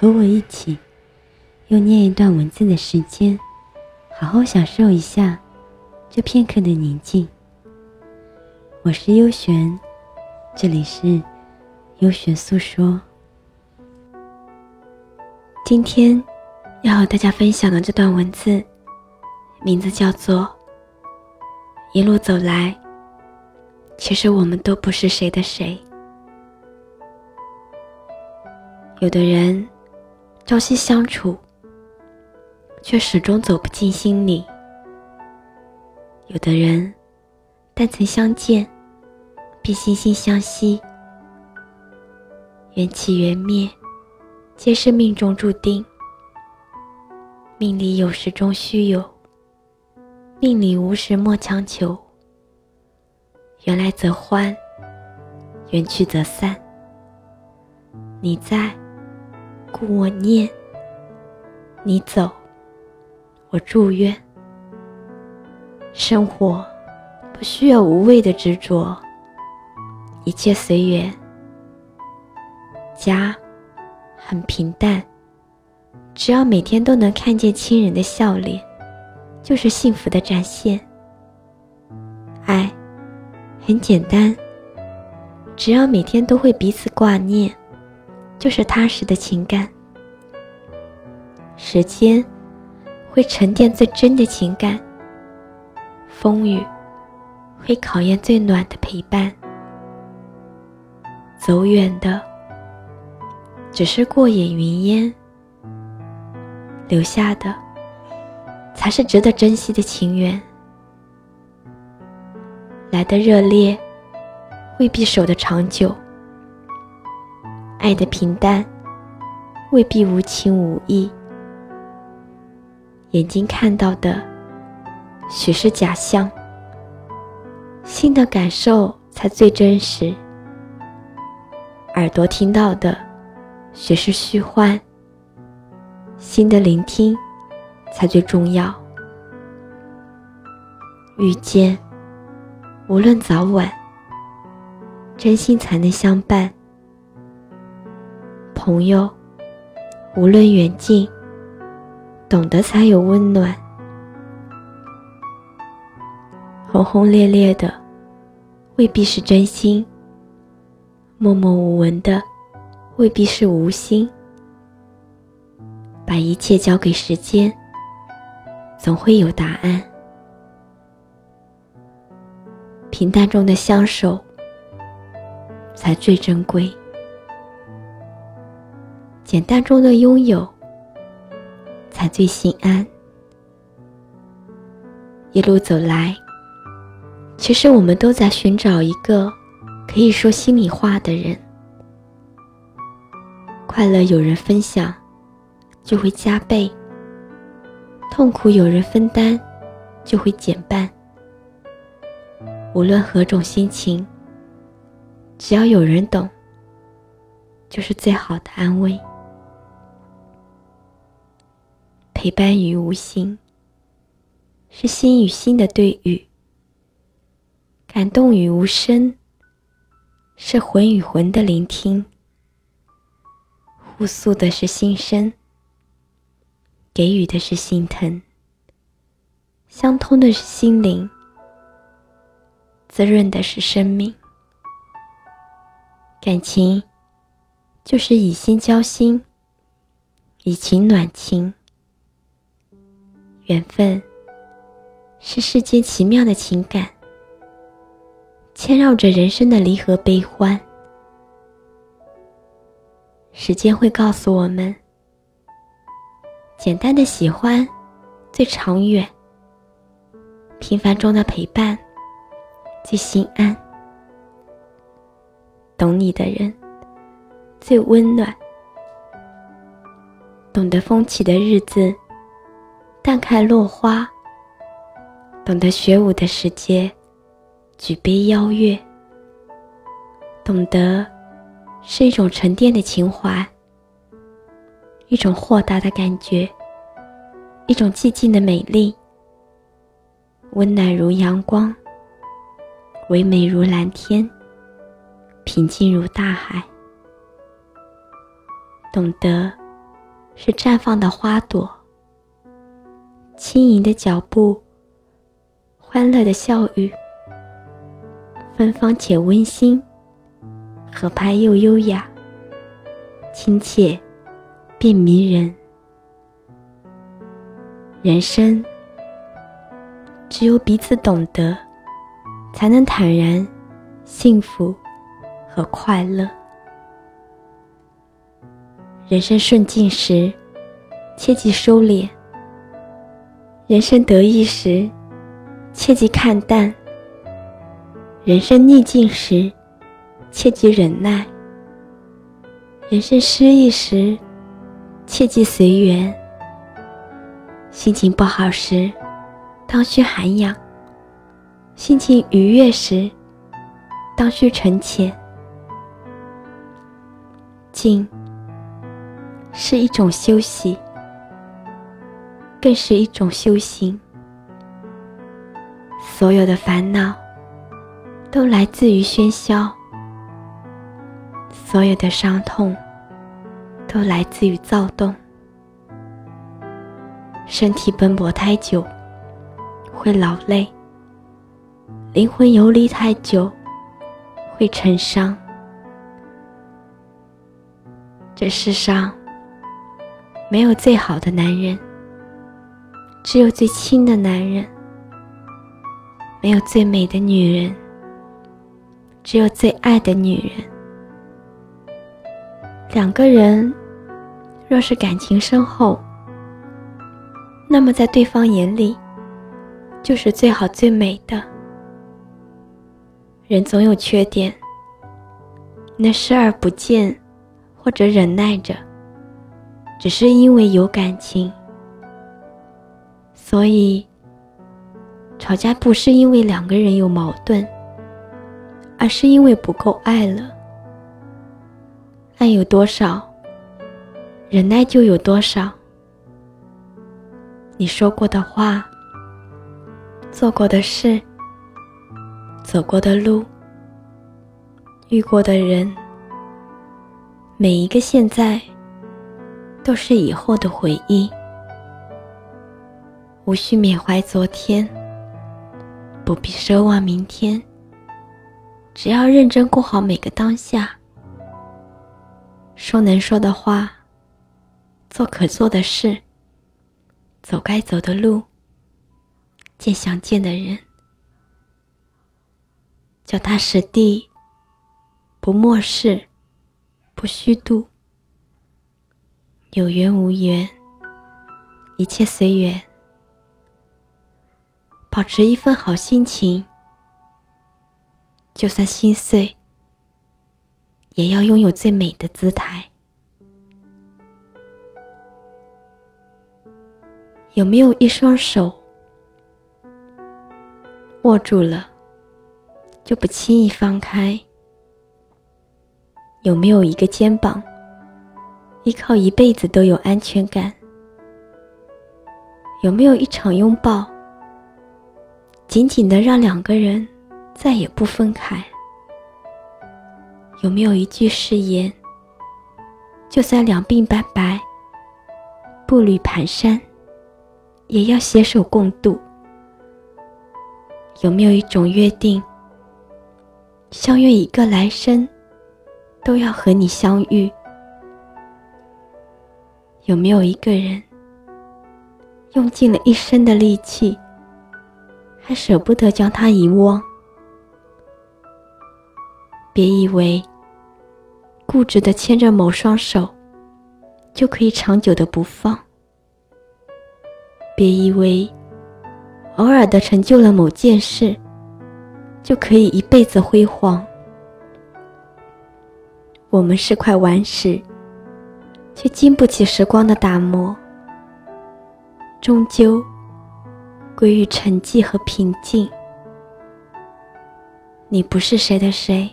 和我一起用念一段文字的时间，好好享受一下这片刻的宁静。我是优璇，这里是优璇诉说。今天要和大家分享的这段文字。名字叫做“一路走来”。其实我们都不是谁的谁。有的人朝夕相处，却始终走不进心里；有的人但曾相见，便惺惺相惜。缘起缘灭，皆是命中注定。命里有时终须有。命里无时莫强求。缘来则欢，缘去则散。你在，故我念；你走，我祝愿。生活不需要无谓的执着，一切随缘。家很平淡，只要每天都能看见亲人的笑脸。就是幸福的展现。爱很简单，只要每天都会彼此挂念，就是踏实的情感。时间会沉淀最真的情感，风雨会考验最暖的陪伴。走远的只是过眼云烟，留下的。才是值得珍惜的情缘。来的热烈，未必守得长久；爱的平淡，未必无情无义。眼睛看到的，许是假象；心的感受才最真实。耳朵听到的，许是虚幻；心的聆听。才最重要。遇见，无论早晚，真心才能相伴。朋友，无论远近，懂得才有温暖。轰轰烈烈的，未必是真心；默默无闻的，未必是无心。把一切交给时间。总会有答案。平淡中的相守才最珍贵，简单中的拥有才最心安。一路走来，其实我们都在寻找一个可以说心里话的人。快乐有人分享，就会加倍。痛苦有人分担，就会减半。无论何种心情，只要有人懂，就是最好的安慰。陪伴于无形，是心与心的对语；感动于无声，是魂与魂的聆听。互诉的是心声。给予的是心疼，相通的是心灵，滋润的是生命。感情就是以心交心，以情暖情。缘分是世间奇妙的情感，牵绕着人生的离合悲欢。时间会告诉我们。简单的喜欢，最长远；平凡中的陪伴，最心安。懂你的人，最温暖。懂得风起的日子，淡看落花；懂得学舞的时节，举杯邀月；懂得是一种沉淀的情怀，一种豁达的感觉，一种寂静的美丽，温暖如阳光，唯美如蓝天，平静如大海。懂得。是绽放的花朵，轻盈的脚步，欢乐的笑语，芬芳且温馨，合拍又优雅，亲切便迷人。人生只有彼此懂得，才能坦然、幸福和快乐。人生顺境时，切忌收敛；人生得意时，切忌看淡；人生逆境时，切忌忍耐；人生失意时，切忌随缘。心情不好时，当需涵养；心情愉悦时，当需沉潜。静。是一种休息，更是一种修行。所有的烦恼都来自于喧嚣，所有的伤痛都来自于躁动。身体奔波太久会劳累，灵魂游离太久会成伤。这世上。没有最好的男人，只有最亲的男人；没有最美的女人，只有最爱的女人。两个人若是感情深厚，那么在对方眼里就是最好最美的。人总有缺点，那视而不见，或者忍耐着。只是因为有感情，所以吵架不是因为两个人有矛盾，而是因为不够爱了。爱有多少，忍耐就有多少。你说过的话，做过的事，走过的路，遇过的人，每一个现在。都是以后的回忆，无需缅怀昨天，不必奢望明天。只要认真过好每个当下，说能说的话，做可做的事，走该走的路，见想见的人，脚踏实地，不漠视，不虚度。有缘无缘，一切随缘。保持一份好心情，就算心碎，也要拥有最美的姿态。有没有一双手握住了，就不轻易放开？有没有一个肩膀？依靠一辈子都有安全感，有没有一场拥抱，紧紧的让两个人再也不分开？有没有一句誓言，就算两鬓斑白，步履蹒跚，也要携手共度？有没有一种约定，相约一个来生，都要和你相遇？有没有一个人用尽了一生的力气，还舍不得将他遗忘？别以为固执的牵着某双手就可以长久的不放，别以为偶尔的成就了某件事就可以一辈子辉煌。我们是块顽石。却经不起时光的打磨，终究归于沉寂和平静。你不是谁的谁，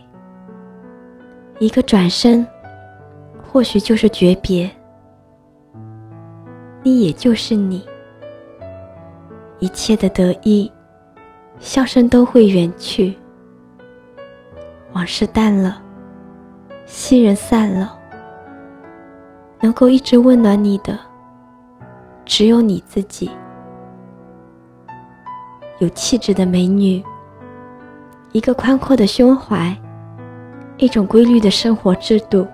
一个转身，或许就是诀别。你也就是你，一切的得意、笑声都会远去，往事淡了，昔人散了，能够一直温暖你的，只有你自己。有气质的美女，一个宽阔的胸怀，一种规律的生活制度，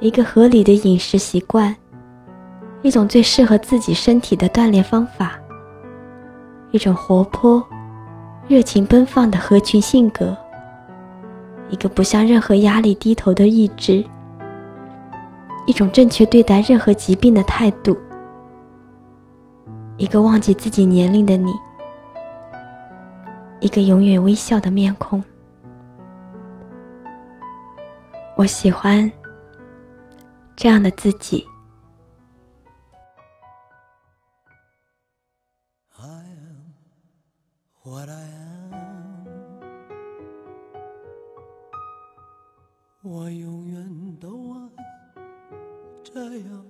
一个合理的饮食习惯。一种最适合自己身体的锻炼方法，一种活泼、热情奔放的合群性格，一个不向任何压力低头的意志，一种正确对待任何疾病的态度，一个忘记自己年龄的你，一个永远微笑的面孔。我喜欢这样的自己。what I am，我永远都爱这样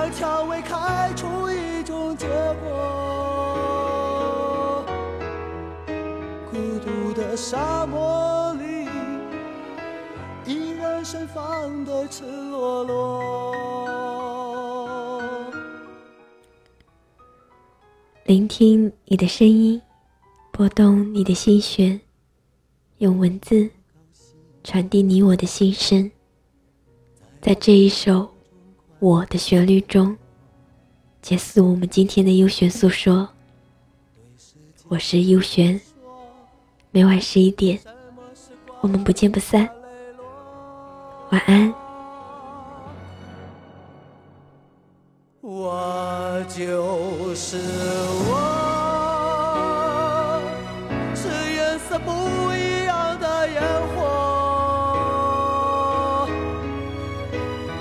让蔷薇开出一种结果。孤独的沙漠里，依然盛放的赤裸裸。聆听你的声音，拨动你的心弦，用文字传递你我的心声。在这一首《我的旋律》中，结束我们今天的优选诉说。我是优璇，每晚十一点，我们不见不散。晚安。我就是我。